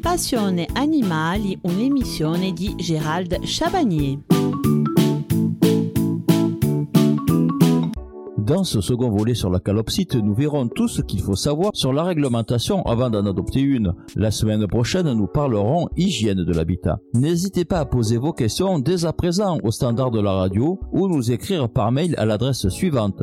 Passione Animali, un'emissione di Gérald Chabagnier. Dans ce second volet sur la calopsite, nous verrons tout ce qu'il faut savoir sur la réglementation avant d'en adopter une. La semaine prochaine, nous parlerons hygiène de l'habitat. N'hésitez pas à poser vos questions dès à présent au standard de la radio ou nous écrire par mail à l'adresse suivante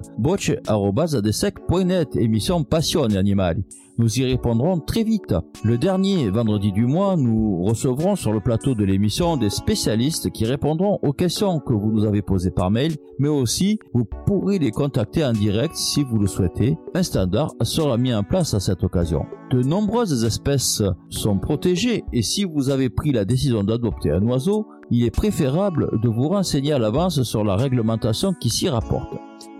émission Passion Animali. Nous y répondrons très vite. Le dernier vendredi du mois, nous recevrons sur le plateau de l'émission des spécialistes qui répondront aux questions que vous nous avez posées par mail, mais aussi vous pourrez les contacter en direct si vous le souhaitez. Un standard sera mis en place à cette occasion. De nombreuses espèces sont protégées et si vous avez pris la décision d'adopter un oiseau, il est préférable de vous renseigner à l'avance sur la réglementation qui s'y rapporte.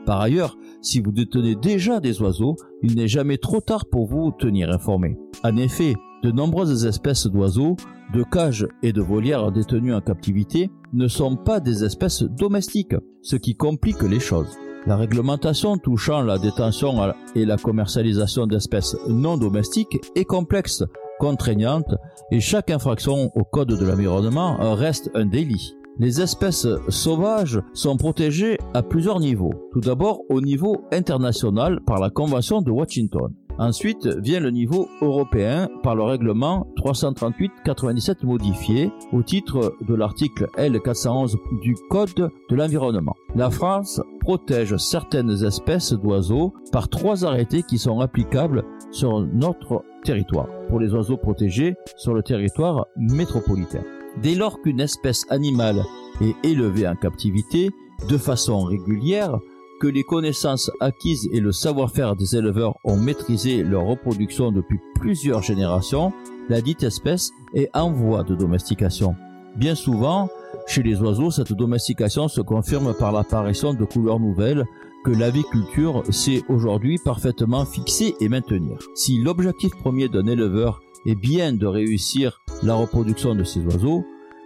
Par ailleurs, si vous détenez déjà des oiseaux, il n'est jamais trop tard pour vous tenir informé. En effet, de nombreuses espèces d'oiseaux, de cages et de volières détenues en captivité ne sont pas des espèces domestiques, ce qui complique les choses. La réglementation touchant la détention et la commercialisation d'espèces non domestiques est complexe, contraignante et chaque infraction au code de l'environnement reste un délit. Les espèces sauvages sont protégées à plusieurs niveaux. Tout d'abord au niveau international par la Convention de Washington. Ensuite vient le niveau européen par le règlement 338-97 modifié au titre de l'article L411 du Code de l'environnement. La France protège certaines espèces d'oiseaux par trois arrêtés qui sont applicables sur notre territoire pour les oiseaux protégés sur le territoire métropolitain. Dès lors qu'une espèce animale est élevée en captivité de façon régulière, que les connaissances acquises et le savoir-faire des éleveurs ont maîtrisé leur reproduction depuis plusieurs générations, la dite espèce est en voie de domestication. Bien souvent, chez les oiseaux, cette domestication se confirme par l'apparition de couleurs nouvelles que l'aviculture sait aujourd'hui parfaitement fixer et maintenir. Si l'objectif premier d'un éleveur est bien de réussir la reproduction de ces oiseaux,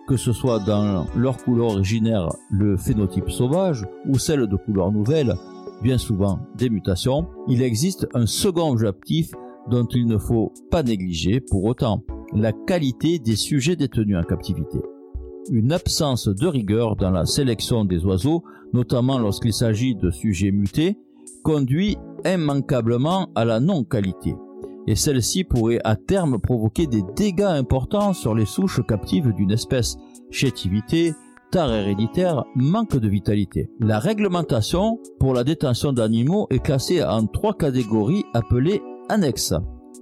que ce soit dans leur couleur originaire, le phénotype sauvage, ou celle de couleur nouvelle, bien souvent des mutations, il existe un second objectif dont il ne faut pas négliger pour autant, la qualité des sujets détenus en captivité. Une absence de rigueur dans la sélection des oiseaux, notamment lorsqu'il s'agit de sujets mutés, conduit immanquablement à la non-qualité et celle-ci pourrait à terme provoquer des dégâts importants sur les souches captives d'une espèce. Chétivité, tard héréditaire, manque de vitalité. La réglementation pour la détention d'animaux est classée en trois catégories appelées annexes.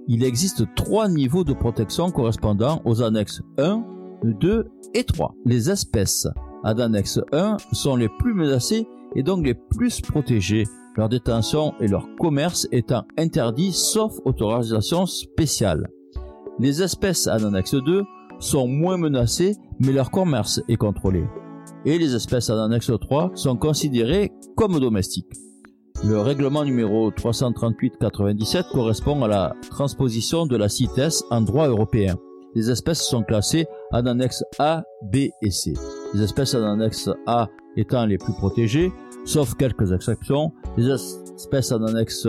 Il existe trois niveaux de protection correspondant aux annexes 1, 2 et 3. Les espèces à l'annexe 1 sont les plus menacées et donc les plus protégées leur détention et leur commerce étant interdits sauf autorisation spéciale. Les espèces en annexe 2 sont moins menacées, mais leur commerce est contrôlé. Et les espèces en annexe 3 sont considérées comme domestiques. Le règlement numéro 338-97 correspond à la transposition de la CITES en droit européen. Les espèces sont classées en annexe A, B et C. Les espèces en annexe A étant les plus protégées, sauf quelques exceptions, les espèces en annexe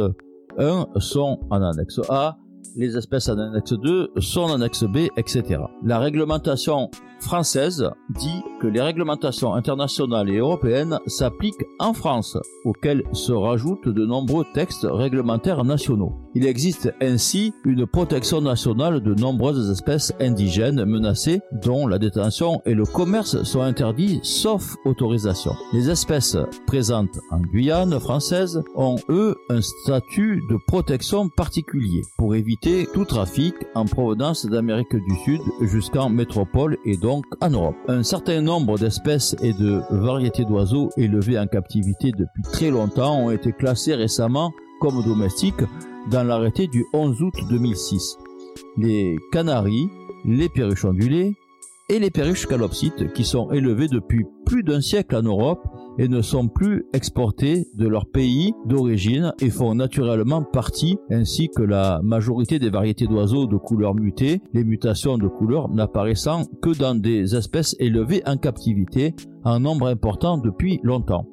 1 sont en annexe A, les espèces en annexe 2 sont en annexe B, etc. La réglementation française dit que les réglementations internationales et européennes s'appliquent en France, auxquelles se rajoutent de nombreux textes réglementaires nationaux. Il existe ainsi une protection nationale de nombreuses espèces indigènes menacées dont la détention et le commerce sont interdits sauf autorisation. Les espèces présentes en Guyane française ont eux un statut de protection particulier pour éviter tout trafic en provenance d'Amérique du Sud jusqu'en métropole et donc en Europe. Un certain nombre d'espèces et de variétés d'oiseaux élevés en captivité depuis très longtemps ont été classés récemment comme domestiques dans l'arrêté du 11 août 2006. Les canaris, les perruches ondulées et les perruches calopsites qui sont élevés depuis plus d'un siècle en Europe et ne sont plus exportés de leur pays d'origine et font naturellement partie, ainsi que la majorité des variétés d'oiseaux de couleur mutée, les mutations de couleur n'apparaissant que dans des espèces élevées en captivité en nombre important depuis longtemps.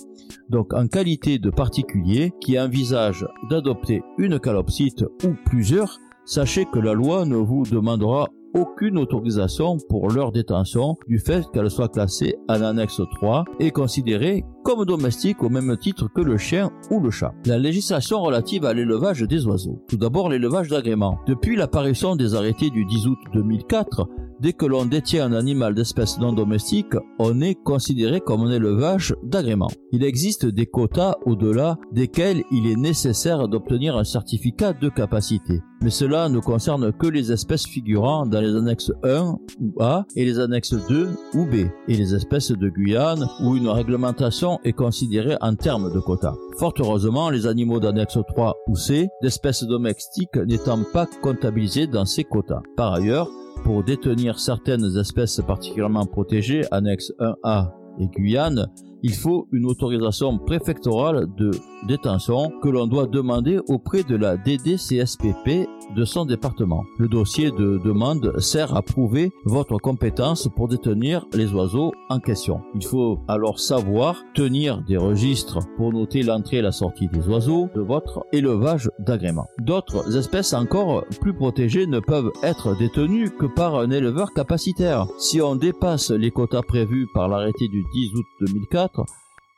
Donc en qualité de particulier qui envisage d'adopter une calopsite ou plusieurs, sachez que la loi ne vous demandera aucune autorisation pour leur détention du fait qu'elle soit classée en annexe 3 et considérée comme domestique au même titre que le chien ou le chat. La législation relative à l'élevage des oiseaux. Tout d'abord l'élevage d'agrément. Depuis l'apparition des arrêtés du 10 août 2004, dès que l'on détient un animal d'espèce non domestique, on est considéré comme un élevage d'agrément. Il existe des quotas au-delà desquels il est nécessaire d'obtenir un certificat de capacité. Mais cela ne concerne que les espèces figurant dans les annexes 1 ou A et les annexes 2 ou B, et les espèces de Guyane où une réglementation est considérée en termes de quotas. Fort heureusement, les animaux d'annexe 3 ou C, d'espèces domestiques n'étant pas comptabilisés dans ces quotas. Par ailleurs, pour détenir certaines espèces particulièrement protégées, annexe 1A et Guyane, il faut une autorisation préfectorale de détention que l'on doit demander auprès de la DDCSPP de son département. Le dossier de demande sert à prouver votre compétence pour détenir les oiseaux en question. Il faut alors savoir tenir des registres pour noter l'entrée et la sortie des oiseaux de votre élevage d'agrément. D'autres espèces encore plus protégées ne peuvent être détenues que par un éleveur capacitaire. Si on dépasse les quotas prévus par l'arrêté du 10 août 2004,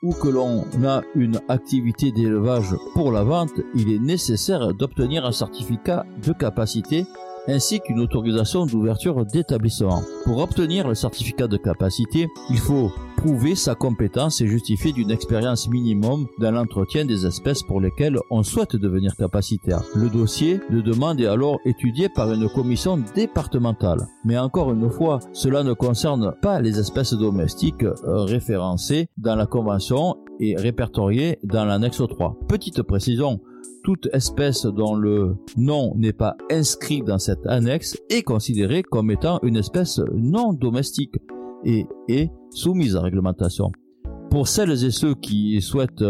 ou que l'on a une activité d'élevage pour la vente, il est nécessaire d'obtenir un certificat de capacité ainsi qu'une autorisation d'ouverture d'établissement. Pour obtenir le certificat de capacité, il faut prouver sa compétence et justifier d'une expérience minimum dans l'entretien des espèces pour lesquelles on souhaite devenir capacitaire. Le dossier de demande est alors étudié par une commission départementale. Mais encore une fois, cela ne concerne pas les espèces domestiques euh, référencées dans la convention et répertoriées dans l'annexe 3. Petite précision, toute espèce dont le nom n'est pas inscrit dans cette annexe est considérée comme étant une espèce non domestique et est soumise à réglementation. Pour celles et ceux qui souhaitent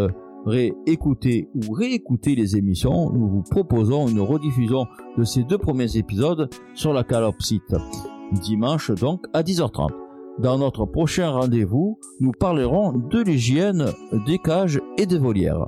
réécouter ou réécouter les émissions, nous vous proposons une rediffusion de ces deux premiers épisodes sur la calopsite, dimanche donc à 10h30. Dans notre prochain rendez-vous, nous parlerons de l'hygiène des cages et des volières.